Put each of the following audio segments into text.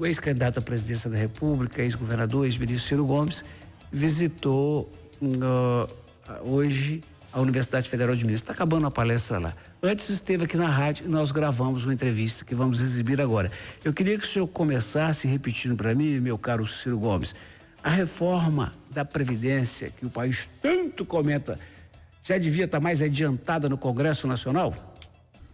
o ex-candidato à presidência da República, ex-governador, ex-ministro Ciro Gomes, visitou uh, hoje a Universidade Federal de Minas. Está acabando a palestra lá. Antes esteve aqui na rádio e nós gravamos uma entrevista que vamos exibir agora. Eu queria que o senhor começasse repetindo para mim, meu caro Ciro Gomes, a reforma da Previdência que o país tanto comenta já devia estar mais adiantada no Congresso Nacional?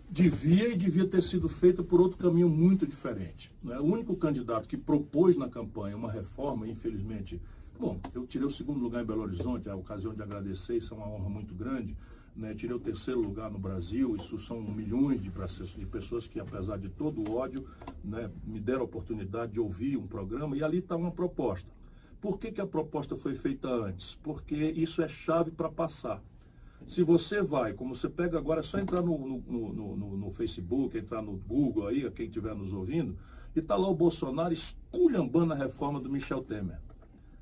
Devia e devia ter sido feita por outro caminho muito diferente. Né? O único candidato que propôs na campanha uma reforma, infelizmente, bom, eu tirei o segundo lugar em Belo Horizonte, é a ocasião de agradecer, isso é uma honra muito grande. Né? Tirei o terceiro lugar no Brasil, isso são milhões de, de pessoas que, apesar de todo o ódio, né, me deram a oportunidade de ouvir um programa e ali está uma proposta. Por que, que a proposta foi feita antes? Porque isso é chave para passar. Se você vai, como você pega agora, é só entrar no, no, no, no, Facebook, entrar no Google aí, quem estiver nos ouvindo, e está lá o Bolsonaro esculhambando a reforma do Michel Temer.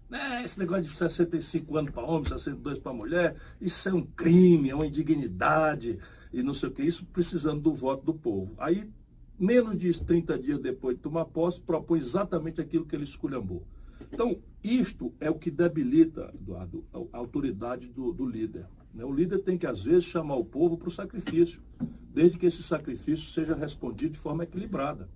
Né? Esse negócio de 65 anos para homem, 62 para mulher, isso é um crime, é uma indignidade, e não sei o que, isso precisando do voto do povo. Aí, menos de 30 dias depois de tomar posse, propõe exatamente aquilo que ele esculhambou. Então, isto é o que debilita, Eduardo, a autoridade do, do líder. Né? O líder tem que, às vezes, chamar o povo para o sacrifício, desde que esse sacrifício seja respondido de forma equilibrada.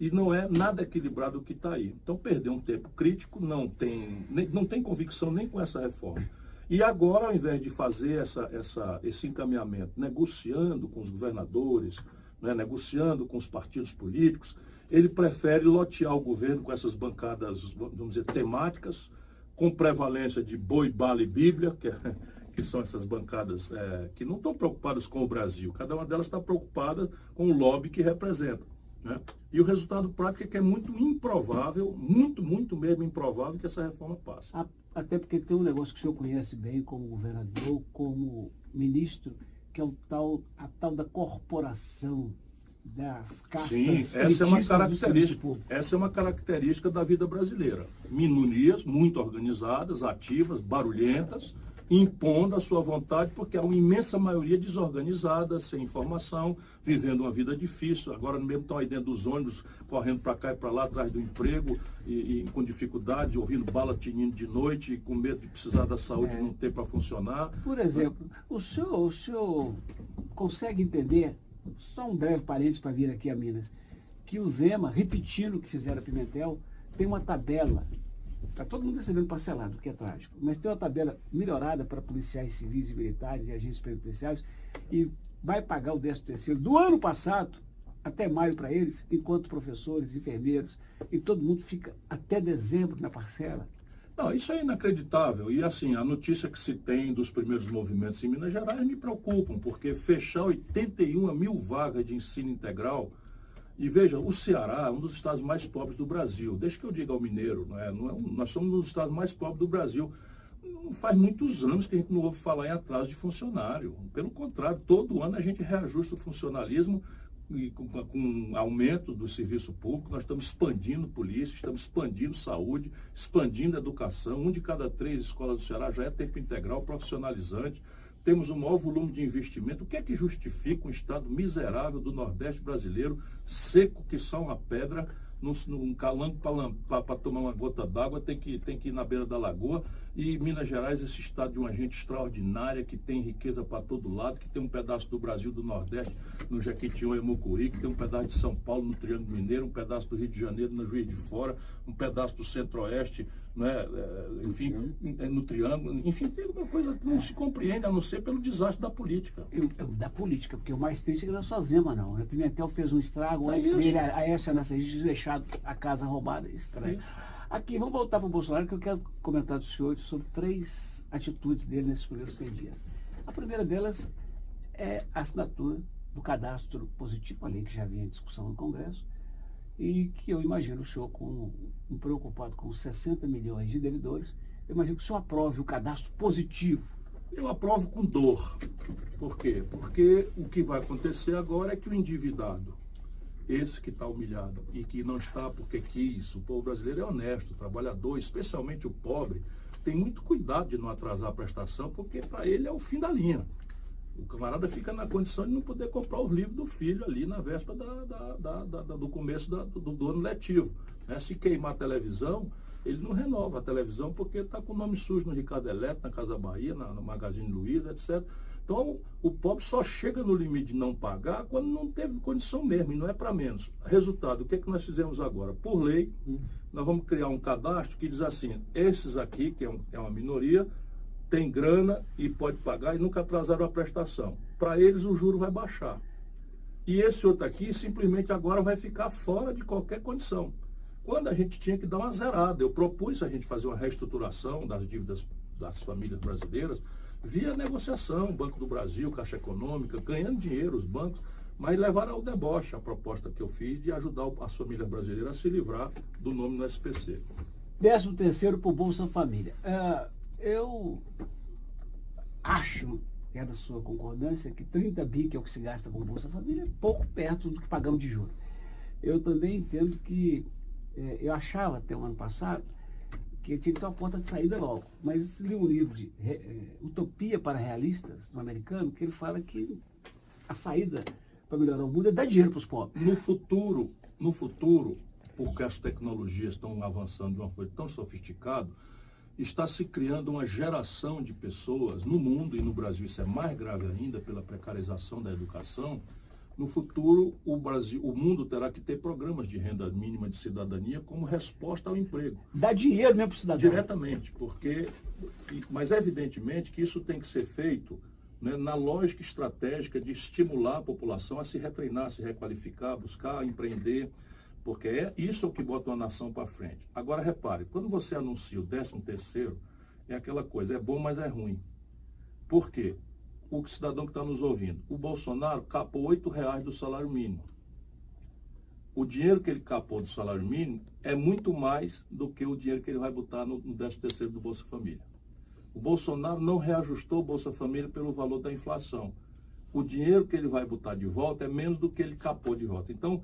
E não é nada equilibrado o que está aí. Então, perdeu um tempo crítico, não tem, nem, não tem convicção nem com essa reforma. E agora, ao invés de fazer essa, essa, esse encaminhamento, negociando com os governadores, né, negociando com os partidos políticos, ele prefere lotear o governo com essas bancadas, vamos dizer, temáticas, com prevalência de boi, bala e bíblia, que, é, que são essas bancadas é, que não estão preocupadas com o Brasil. Cada uma delas está preocupada com o lobby que representa. Né? E o resultado prático é que é muito improvável, muito, muito mesmo improvável que essa reforma passe. Até porque tem um negócio que o senhor conhece bem como governador, como ministro, que é o tal, a tal da corporação das castas Sim, essa é uma característica. Essa é uma característica da vida brasileira. Minorias muito organizadas, ativas, barulhentas, impondo a sua vontade, porque há uma imensa maioria desorganizada, sem informação, vivendo uma vida difícil. Agora mesmo estão aí dentro dos ônibus, correndo para cá e para lá, atrás do emprego, e, e, com dificuldade, ouvindo bala tinindo de noite, com medo de precisar da saúde é. não ter para funcionar. Por exemplo, o senhor, o senhor consegue entender só um breve parênteses para vir aqui a Minas, que o Zema, repetindo o que fizeram a Pimentel, tem uma tabela, está todo mundo recebendo parcelado, o que é trágico, mas tem uma tabela melhorada para policiais civis e militares e agentes penitenciários e vai pagar o 13 terceiro do ano passado até maio para eles, enquanto professores, enfermeiros e todo mundo fica até dezembro na parcela. Não, isso é inacreditável. E assim, a notícia que se tem dos primeiros movimentos em Minas Gerais me preocupam, porque fechar 81 mil vagas de ensino integral. E veja, o Ceará é um dos estados mais pobres do Brasil. Deixa que eu diga ao mineiro, não é? Não é um, nós somos um dos estados mais pobres do Brasil. Não faz muitos anos que a gente não ouve falar em atraso de funcionário. Pelo contrário, todo ano a gente reajusta o funcionalismo e com, com aumento do serviço público, nós estamos expandindo polícia, estamos expandindo saúde, expandindo educação. Um de cada três escolas do Ceará já é tempo integral, profissionalizante. Temos um maior volume de investimento. O que é que justifica um estado miserável do Nordeste brasileiro, seco que só uma pedra, num, num calango para tomar uma gota d'água, tem que, tem que ir na beira da lagoa. E Minas Gerais, esse estado de uma gente extraordinária, que tem riqueza para todo lado, que tem um pedaço do Brasil do Nordeste, no Jequitinhonha e Mucuri, que tem um pedaço de São Paulo, no Triângulo Mineiro, um pedaço do Rio de Janeiro, no Juiz de Fora, um pedaço do Centro-Oeste, né, enfim, uhum. no Triângulo. Enfim, tem uma coisa que não se compreende, a não ser pelo desastre da política. Eu, eu, da política, porque o mais triste é que não é só Zema, não. O Pimentel fez um estrago, é antes dele, a, a essa nessa gente deixado a casa roubada, estranho. É Aqui, vamos voltar para o Bolsonaro, que eu quero comentar do senhor sobre três atitudes dele nesses primeiros 100 dias. A primeira delas é a assinatura do cadastro positivo, a lei que já vinha em discussão no Congresso, e que eu imagino o senhor, com, preocupado com 60 milhões de devedores, eu imagino que o senhor aprove o cadastro positivo. Eu aprovo com dor. Por quê? Porque o que vai acontecer agora é que o endividado esse que está humilhado e que não está porque quis. O povo brasileiro é honesto, trabalhador, especialmente o pobre, tem muito cuidado de não atrasar a prestação, porque para ele é o fim da linha. O camarada fica na condição de não poder comprar os livros do filho ali na véspera da, da, da, do começo do, do ano letivo. Né? Se queimar a televisão, ele não renova a televisão porque está com o nome sujo no Ricardo Eletro, na Casa Bahia, na, no Magazine Luiza, etc. Então, o pobre só chega no limite de não pagar quando não teve condição mesmo, e não é para menos. Resultado, o que é que nós fizemos agora? Por lei, nós vamos criar um cadastro que diz assim, esses aqui, que é, um, é uma minoria, tem grana e pode pagar e nunca atrasaram a prestação. Para eles, o juro vai baixar. E esse outro aqui, simplesmente agora vai ficar fora de qualquer condição quando a gente tinha que dar uma zerada. Eu propus a gente fazer uma reestruturação das dívidas das famílias brasileiras via negociação, Banco do Brasil, Caixa Econômica, ganhando dinheiro os bancos, mas levaram ao deboche a proposta que eu fiz de ajudar as famílias brasileiras a se livrar do nome no SPC. Décimo terceiro por Bolsa Família. Uh, eu acho, é da sua concordância, que 30 bi, que é o que se gasta com Bolsa Família, é pouco perto do que pagamos de juros. Eu também entendo que é, eu achava até o ano passado que tinha que ter uma porta de saída logo. Mas li um livro de é, Utopia para Realistas, no americano, que ele fala que a saída para melhorar o mundo é dar dinheiro para os pobres. No futuro, no futuro, porque as tecnologias estão avançando de uma forma tão sofisticada, está se criando uma geração de pessoas no mundo e no Brasil, isso é mais grave ainda pela precarização da educação, no futuro, o Brasil, o mundo terá que ter programas de renda mínima de cidadania como resposta ao emprego. Dá dinheiro mesmo para o cidadão? Diretamente, porque, mas evidentemente que isso tem que ser feito né, na lógica estratégica de estimular a população a se retreinar, a se requalificar, buscar empreender, porque é isso o que bota uma nação para frente. Agora repare, quando você anuncia o 13 terceiro, é aquela coisa, é bom, mas é ruim. Por quê? o cidadão que está nos ouvindo. O Bolsonaro capou oito reais do salário mínimo. O dinheiro que ele capou do salário mínimo é muito mais do que o dinheiro que ele vai botar no, no 13 terceiro do Bolsa Família. O Bolsonaro não reajustou o Bolsa Família pelo valor da inflação. O dinheiro que ele vai botar de volta é menos do que ele capou de volta. Então,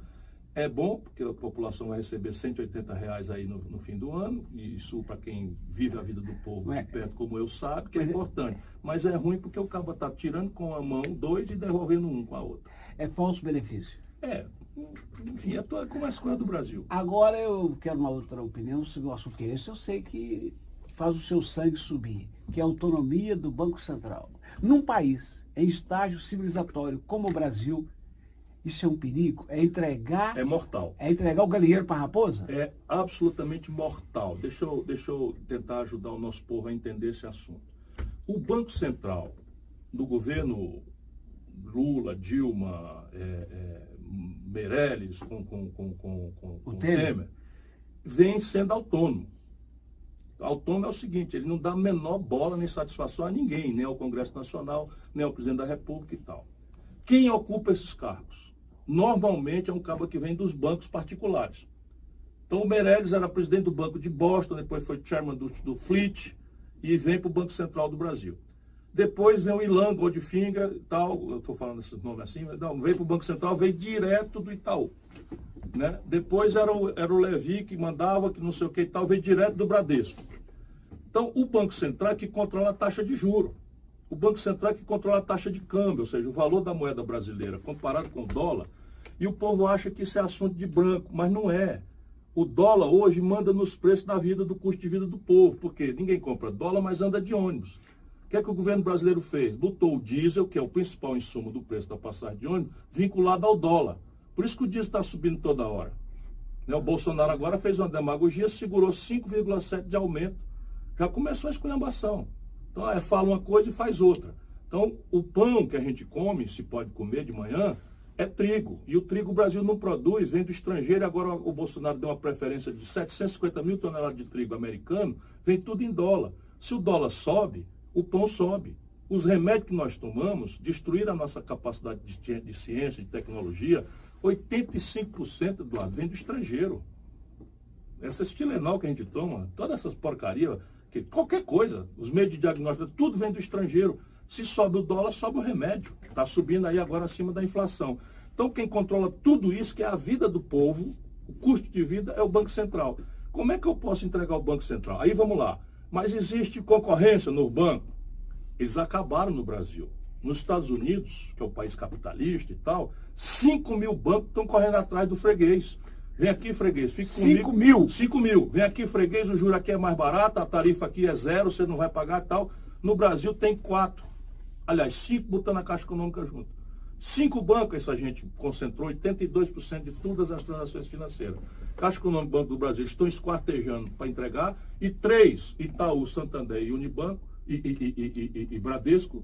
é bom, porque a população vai receber 180 reais aí no, no fim do ano, e isso para quem vive a vida do povo de perto como eu sabe, que é, é importante. Mas é ruim porque o cabo está tirando com a mão dois e devolvendo um com a outra. É falso benefício. É, enfim, é como é a escolha do Brasil. Agora eu quero uma outra opinião sobre o assunto que é esse. Eu sei que faz o seu sangue subir, que é a autonomia do Banco Central. Num país em estágio civilizatório como o Brasil, isso é um perigo? É entregar. É mortal. É entregar o galinheiro para a raposa? É absolutamente mortal. Deixa eu, deixa eu tentar ajudar o nosso povo a entender esse assunto. O Banco Central do governo Lula, Dilma, é, é, Meirelles, com, com, com, com, com, com Temer. Temer, vem sendo autônomo. Autônomo é o seguinte, ele não dá a menor bola nem satisfação a ninguém, nem ao Congresso Nacional, nem ao presidente da República e tal. Quem ocupa esses cargos? Normalmente é um cabo que vem dos bancos particulares. Então o Meirelles era presidente do Banco de Boston, depois foi chairman do, do Fleet e vem para o Banco Central do Brasil. Depois vem o Ilan Goldfinger e tal, eu estou falando esses nomes assim, não, veio para o Banco Central, veio direto do Itaú. Né? Depois era o, era o Levi que mandava, que não sei o que e tal, veio direto do Bradesco. Então o Banco Central é que controla a taxa de juro. O Banco Central é que controla a taxa de câmbio, ou seja, o valor da moeda brasileira comparado com o dólar. E o povo acha que isso é assunto de branco, mas não é. O dólar hoje manda nos preços da vida, do custo de vida do povo, porque ninguém compra dólar, mas anda de ônibus. O que é que o governo brasileiro fez? Botou o diesel, que é o principal insumo do preço da passagem de ônibus, vinculado ao dólar. Por isso que o diesel está subindo toda hora. Né, o Bolsonaro agora fez uma demagogia, segurou 5,7% de aumento. Já começou a esculhambação. Então, é, fala uma coisa e faz outra. Então, o pão que a gente come, se pode comer de manhã, é trigo. E o trigo o Brasil não produz, vem do estrangeiro. Agora o Bolsonaro deu uma preferência de 750 mil toneladas de trigo americano, vem tudo em dólar. Se o dólar sobe, o pão sobe. Os remédios que nós tomamos destruíram a nossa capacidade de, de ciência, de tecnologia. 85% do lado vem do estrangeiro. Essa estilenol que a gente toma, todas essas porcarias que qualquer coisa, os meios de diagnóstico, tudo vem do estrangeiro. Se sobe o dólar, sobe o remédio. Está subindo aí agora acima da inflação. Então, quem controla tudo isso, que é a vida do povo, o custo de vida, é o Banco Central. Como é que eu posso entregar o Banco Central? Aí vamos lá. Mas existe concorrência no banco? Eles acabaram no Brasil. Nos Estados Unidos, que é o país capitalista e tal, 5 mil bancos estão correndo atrás do freguês. Vem aqui, freguês, fique 5 mil. 5 mil. Vem aqui, freguês, o juro aqui é mais barato, a tarifa aqui é zero, você não vai pagar tal. No Brasil tem quatro. Aliás, cinco botando a Caixa Econômica junto. Cinco bancos essa gente concentrou 82% de todas as transações financeiras. Caixa Econômica Banco do Brasil estão esquartejando para entregar e três, Itaú, Santander e Unibanco e, e, e, e, Bradesco,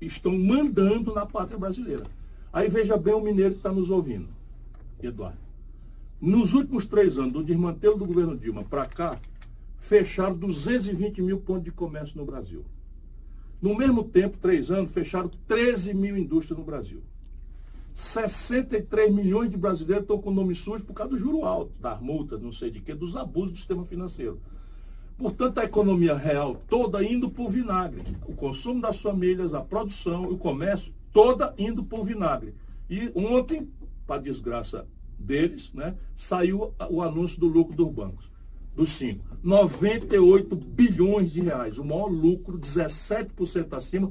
estão mandando na pátria brasileira. Aí veja bem o mineiro que está nos ouvindo, Eduardo. Nos últimos três anos, do desmantelo do governo Dilma para cá, fecharam 220 mil pontos de comércio no Brasil. No mesmo tempo, três anos, fecharam 13 mil indústrias no Brasil. 63 milhões de brasileiros estão com o nome sujo por causa do juro alto, das multas, não sei de quê, dos abusos do sistema financeiro. Portanto, a economia real toda indo por vinagre. O consumo das famílias, a produção, o comércio, toda indo por vinagre. E ontem, para desgraça deles, né, saiu o anúncio do lucro dos bancos dos cinco. 98 bilhões de reais, o maior lucro, 17% acima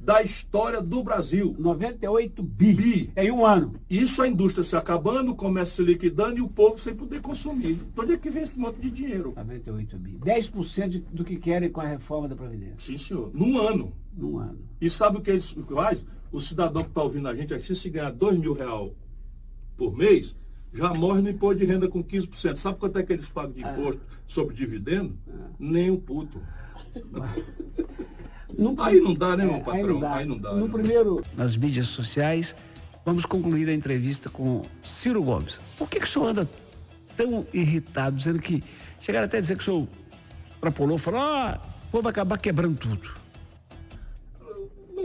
da história do Brasil. 98 bi. bi. Em um ano. Isso a indústria se acabando, o comércio se liquidando e o povo sem poder consumir. Então onde é que vem esse monte de dinheiro? 98 bi. 10% do que querem com a reforma da Previdência. Sim, senhor. Num ano. Num ano. E sabe o que eles faz? O cidadão que está ouvindo a gente aqui, se ganhar 2 mil reais por mês, já morre no imposto de renda com 15%. Sabe quanto é que eles pagam de imposto ah. sobre dividendo? Ah. Nem um puto. No, aí não dá, né, meu é, patrão? Aí não dá. Aí não dá no né? primeiro, nas mídias sociais, vamos concluir a entrevista com Ciro Gomes. Por que, que o senhor anda tão irritado, dizendo que. Chegaram até a dizer que o senhor extrapolou, falou, ah, o povo vai acabar quebrando tudo.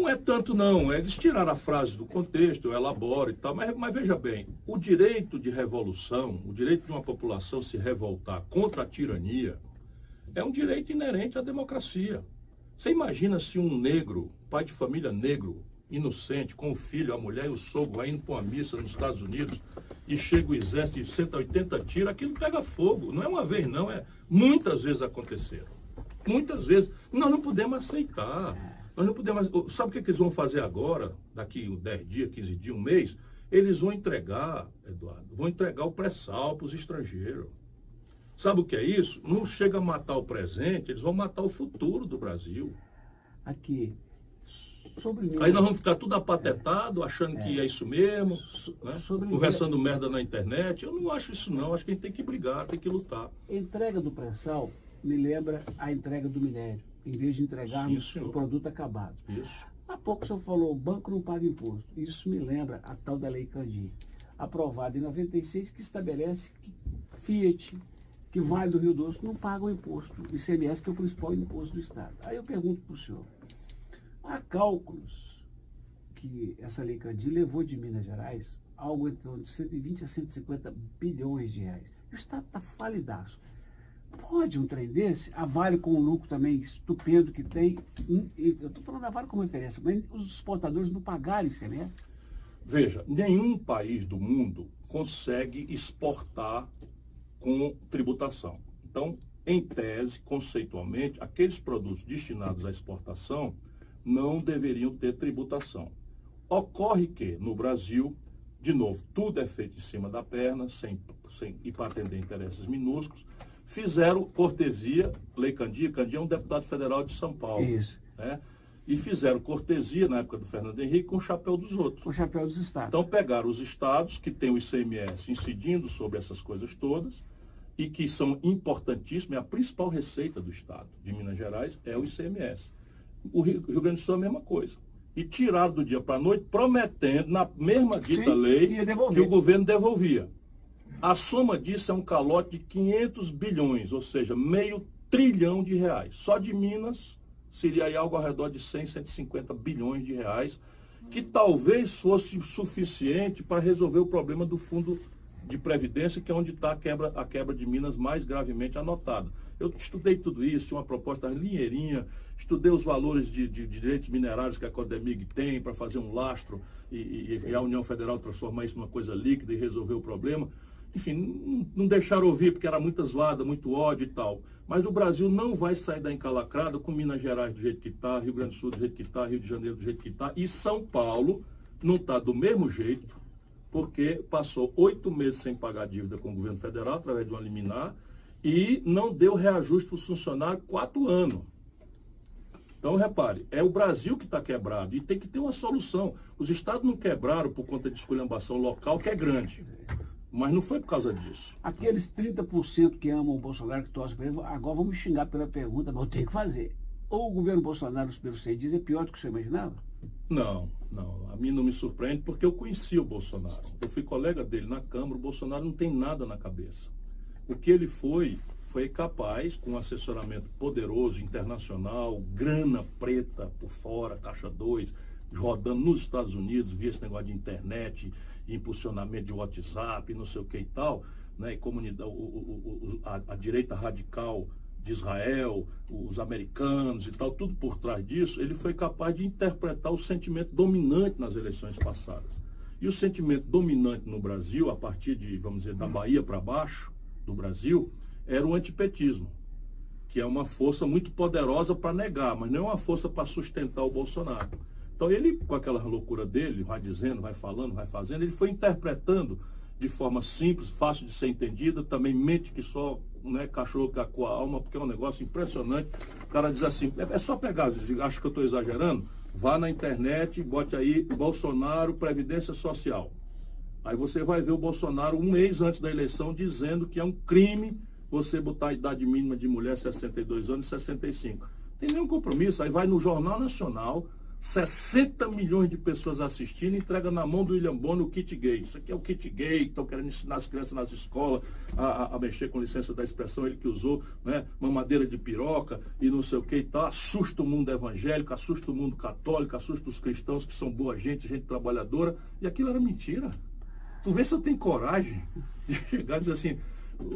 Não é tanto não, eles tiraram a frase do contexto, eu elaboro e tal, mas, mas veja bem, o direito de revolução, o direito de uma população se revoltar contra a tirania, é um direito inerente à democracia. Você imagina se um negro, pai de família negro, inocente, com o filho, a mulher e o sogro, vai indo para uma missa nos Estados Unidos e chega o exército de 180 tiros, aquilo pega fogo. Não é uma vez, não, é muitas vezes aconteceram. Muitas vezes. Nós não podemos aceitar. Nós não podemos. Sabe o que, é que eles vão fazer agora, daqui 10 dias, 15 dias, um mês? Eles vão entregar, Eduardo, vão entregar o pré-sal para os estrangeiros. Sabe o que é isso? Não chega a matar o presente, eles vão matar o futuro do Brasil. Aqui. Sobre Aí nós vamos ficar tudo apatetado, é. achando é. que é isso mesmo, né? conversando merda na internet. Eu não acho isso não, acho que a gente tem que brigar, tem que lutar. Entrega do pré-sal me lembra a entrega do minério em vez de entregarmos o produto acabado. Isso. Há pouco o senhor falou, o banco não paga imposto. Isso me lembra a tal da Lei Candir, aprovada em 96, que estabelece que Fiat, que Vale do Rio Doce, não pagam imposto, o ICMS, que é o principal imposto do Estado. Aí eu pergunto para o senhor, há cálculos que essa Lei Candir levou de Minas Gerais algo em torno de 120 a 150 bilhões de reais. O Estado está falidaço. Pode um trem desse? A Vale com o lucro também estupendo que tem. Eu estou falando da Vale como referência, mas os exportadores não pagaram ICMS? Veja, nenhum país do mundo consegue exportar com tributação. Então, em tese, conceitualmente, aqueles produtos destinados à exportação não deveriam ter tributação. Ocorre que, no Brasil, de novo, tudo é feito em cima da perna, sem, sem, e para atender interesses minúsculos fizeram cortesia, Lei Candia, Candia é um deputado federal de São Paulo. Isso. Né? E fizeram cortesia na época do Fernando Henrique com o chapéu dos outros. Com o chapéu dos estados. Então pegaram os estados que têm o ICMS incidindo sobre essas coisas todas e que são importantíssimos, é a principal receita do estado de Minas Gerais é o ICMS. O Rio, Rio Grande do Sul é a mesma coisa. E tiraram do dia para a noite, prometendo, na mesma dita Sim, lei, que o governo devolvia. A soma disso é um calote de 500 bilhões, ou seja, meio trilhão de reais. Só de Minas seria aí algo ao redor de 100, 150 bilhões de reais, que talvez fosse suficiente para resolver o problema do fundo de previdência, que é onde está a quebra, a quebra de Minas mais gravemente anotada. Eu estudei tudo isso, tinha uma proposta linheirinha, estudei os valores de, de, de direitos minerários que a Codemig tem para fazer um lastro e, e, e, a União Federal transformar isso numa coisa líquida e resolver o problema enfim, não deixaram ouvir porque era muita zoada, muito ódio e tal. Mas o Brasil não vai sair da encalacrada com Minas Gerais do jeito que está, Rio Grande do Sul do jeito que está, Rio de Janeiro do jeito que está, e São Paulo não está do mesmo jeito, porque passou oito meses sem pagar dívida com o governo federal, através de uma liminar, e não deu reajuste para os funcionários quatro anos. Então, repare, é o Brasil que está quebrado e tem que ter uma solução. Os estados não quebraram por conta de esculhambação local, que é grande. Mas não foi por causa disso. Aqueles 30% que amam o Bolsonaro, que torcem para ele, agora vão me xingar pela pergunta, mas eu tenho que fazer. Ou o governo Bolsonaro, pelo que você diz, é pior do que você imaginava? Não, não. A mim não me surpreende porque eu conheci o Bolsonaro. Eu fui colega dele na Câmara, o Bolsonaro não tem nada na cabeça. O que ele foi foi capaz, com um assessoramento poderoso, internacional, grana preta por fora, caixa 2, rodando nos Estados Unidos, via esse negócio de internet, impulsionamento de WhatsApp, não sei o que e tal, né, e comunidade, o, o, o, a, a direita radical de Israel, os americanos e tal, tudo por trás disso, ele foi capaz de interpretar o sentimento dominante nas eleições passadas. E o sentimento dominante no Brasil, a partir de, vamos dizer, da Bahia para baixo do Brasil, era o antipetismo, que é uma força muito poderosa para negar, mas não é uma força para sustentar o Bolsonaro. Então ele, com aquela loucura dele, vai dizendo, vai falando, vai fazendo, ele foi interpretando de forma simples, fácil de ser entendida, também mente que só né, cachorro com a alma, porque é um negócio impressionante. O cara diz assim, é, é só pegar, acho que eu estou exagerando, vá na internet e bote aí Bolsonaro Previdência Social. Aí você vai ver o Bolsonaro um mês antes da eleição dizendo que é um crime você botar a idade mínima de mulher 62 anos e 65. Tem nenhum compromisso. Aí vai no Jornal Nacional, 60 milhões de pessoas assistindo, entrega na mão do William Bonner o kit gay. Isso aqui é o kit gay, que estão querendo ensinar as crianças nas escolas a, a, a, mexer com licença da expressão, ele que usou, né? Mamadeira de piroca e não sei o que e tal. Assusta o mundo evangélico, assusta o mundo católico, assusta os cristãos que são boa gente, gente trabalhadora. E aquilo era mentira. Tu vê se eu tenho coragem de chegar e dizer assim,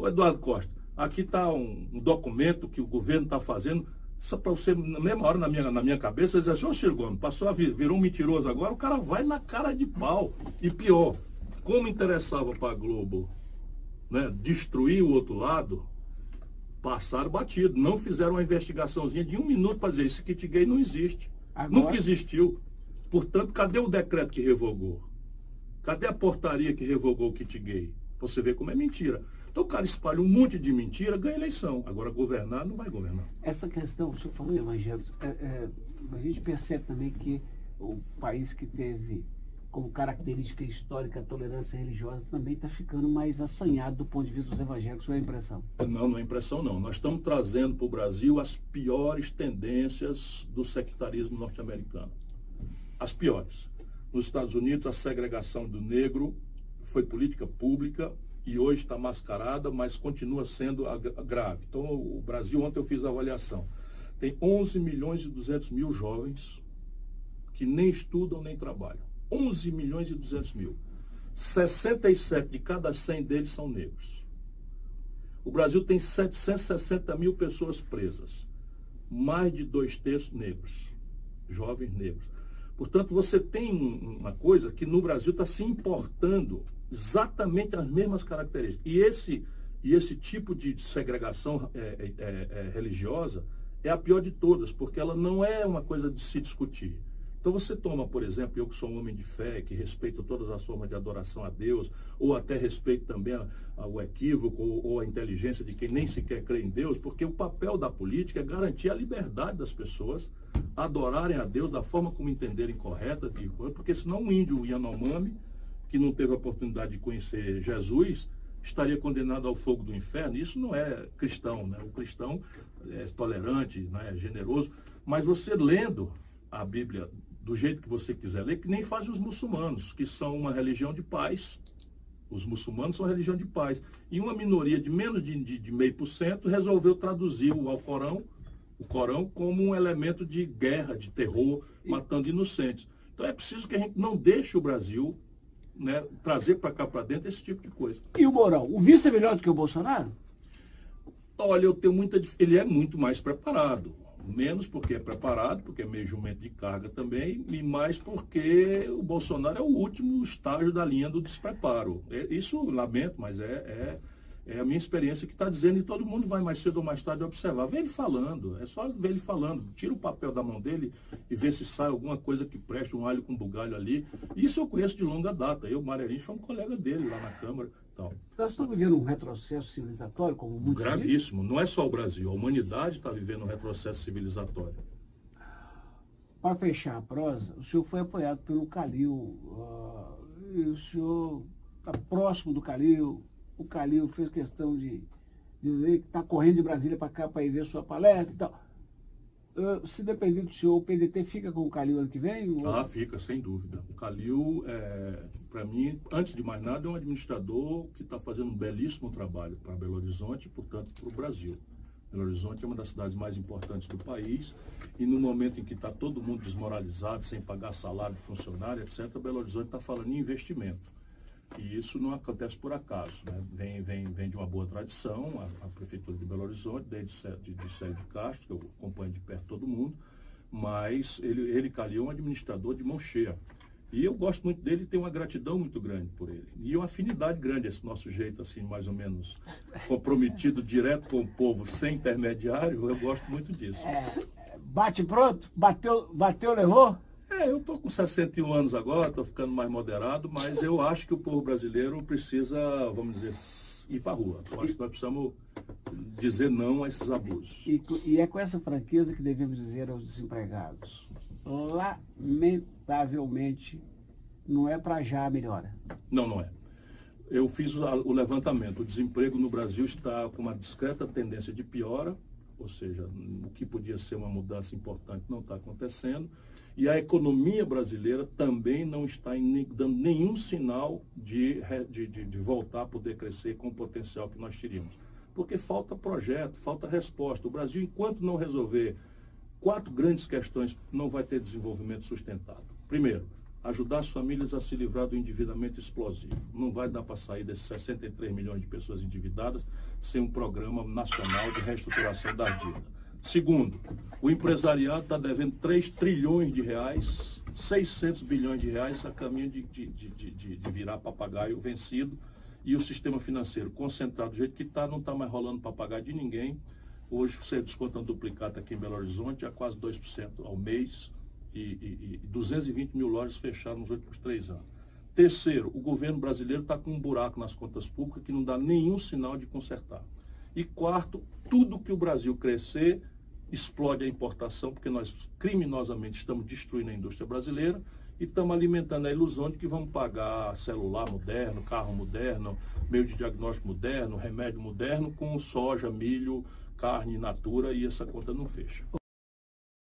Eduardo Costa, aqui está um, um, documento que o governo está fazendo, só para você, na mesma hora na minha, na minha cabeça, dizer assim, ô Ciro Gomes, passou a vir, virou um mentiroso agora, o cara vai na cara de pau. E pior, como interessava para a Globo né, destruir o outro lado, passaram batido. Não fizeram uma investigaçãozinha de um minuto para dizer, esse kit gay não existe. Agora... Nunca existiu. Portanto, cadê o decreto que revogou? Cadê a portaria que revogou o kit gay? Você vê como é mentira. Então o cara espalha um monte de mentira, ganha eleição. Agora governar não vai governar. Essa questão, o senhor falou em evangélicos, é, é, a gente percebe também que o país que teve como característica histórica a tolerância religiosa também está ficando mais assanhado do ponto de vista dos evangélicos, ou é impressão? Não, não é impressão não. Nós estamos trazendo para o Brasil as piores tendências do sectarismo norte-americano. As piores. Nos Estados Unidos, a segregação do negro foi política pública e hoje está mascarada, mas continua sendo grave. Então, o Brasil, ontem eu fiz a avaliação, tem 11 milhões e 200 mil jovens que nem estudam nem trabalham. 11 milhões e 200 mil. 67 de cada 100 deles são negros. O Brasil tem 760 mil pessoas presas. Mais de dois terços negros. Jovens negros. Portanto, você tem uma coisa que no Brasil está se importando exatamente as mesmas características. E esse, e esse tipo de segregação é, é, é, é, religiosa é a pior de todas, porque ela não é uma coisa de se discutir. Então você toma, por exemplo, eu que sou um homem de fé, que respeito todas as formas de adoração a Deus, ou até respeito também o equívoco ou, ou, a inteligência de quem nem sequer crê em Deus, porque o papel da política é garantir a liberdade das pessoas adorarem a Deus da forma como entenderem correta, porque senão um índio Yanomami que não teve a oportunidade de conhecer Jesus, estaria condenado ao fogo do inferno. Isso não é cristão, né? O cristão é tolerante, não é generoso, mas você lendo a Bíblia do jeito que você quiser ler, que nem fazem os muçulmanos, que são uma religião de paz. Os muçulmanos são uma religião de paz. E uma minoria de menos de, de, de meio por cento resolveu traduzir o Alcorão, o Corão como um elemento de guerra, de terror, matando inocentes. Então é preciso que a gente não deixe o Brasil né, trazer para cá para dentro esse tipo de coisa. E o Mourão? O vice é melhor do que o Bolsonaro? Olha, eu tenho muita. Ele é muito mais preparado. Menos porque é preparado, porque é meio jumento de carga também, e mais porque o Bolsonaro é o último estágio da linha do despreparo. É, isso lamento, mas é, é, É a minha experiência que está dizendo, e todo mundo vai mais cedo ou mais tarde observar. Vê ele falando, é só ver ele falando. Tira o papel da mão dele e vê se sai alguma coisa que preste, um alho com bugalho ali. Isso eu conheço de longa data. Eu, Marerinho, sou um colega dele lá na Câmara. Então, Nós estamos vivendo um retrocesso civilizatório, como muitos Gravíssimo. Não é só o Brasil. A humanidade está vivendo um retrocesso civilizatório. Para fechar a prosa, o senhor foi apoiado pelo Calil. Uh, e o senhor está próximo do Calil. O Calil fez questão de dizer que está correndo de Brasília para cá para ir ver sua palestra e tal. Uh, se depender do senhor, o PDT fica com o Calil ano que vem? Ah, fica, sem dúvida. O Calil, é, para mim, antes de mais nada, é um administrador que está fazendo um belíssimo trabalho para Belo Horizonte e, portanto, para o Brasil. Belo Horizonte é uma das cidades mais importantes do país e no momento em que está todo mundo desmoralizado, sem pagar salário de funcionário, etc., Belo Horizonte está falando em investimento. E isso não acontece por acaso. Né? Vem, vem, vem de uma boa tradição, a, a Prefeitura de Belo Horizonte, desde de, de de Castro, que eu acompanho de perto todo mundo, mas ele, ele Calil, é um administrador de mão cheia. E eu gosto muito dele tenho uma gratidão muito grande por ele. E uma afinidade grande, esse nosso jeito, assim, mais ou menos comprometido direto com o povo, sem intermediário, eu gosto muito disso. É, bate pronto? Bateu, bateu, levou? É, eu estou com 61 anos agora, estou ficando mais moderado, mas eu acho que o povo brasileiro precisa, vamos dizer, ir para a rua. Eu acho que nós precisamos dizer não a esses abusos. E, e é com essa franqueza que devemos dizer aos desempregados. Lamentavelmente, não é para já a melhora. Não, não é. Eu fiz o levantamento. O desemprego no Brasil está com uma discreta tendência de piora, ou seja, o que podia ser uma mudança importante não está acontecendo. E a economia brasileira também não está dando nenhum sinal de, de, de, de, voltar a poder crescer com o potencial que nós teríamos. Porque falta projeto, falta resposta. O Brasil, enquanto não resolver quatro grandes questões, não vai ter desenvolvimento sustentado. Primeiro, ajudar as famílias a se livrar do endividamento explosivo. Não vai dar para sair desses 63 milhões de pessoas endividadas sem um programa nacional de reestruturação da dívida. Segundo, o empresariado está devendo 3 trilhões de reais, 600 bilhões de reais a caminho de, de, de, de, virar papagaio vencido e o sistema financeiro concentrado do jeito que está, não está mais rolando papagaio de ninguém. Hoje você desconta um duplicata aqui em Belo Horizonte a quase 2% ao mês e, e, e 220 mil lojas fechadas nos últimos três anos. Terceiro, o governo brasileiro está com um buraco nas contas públicas que não dá nenhum sinal de consertar. E quarto, tudo que o Brasil crescer explode a importação, porque nós criminosamente estamos destruindo a indústria brasileira e estamos alimentando a ilusão de que vamos pagar celular moderno, carro moderno, meio de diagnóstico moderno, remédio moderno com soja, milho, carne natura e essa conta não fecha.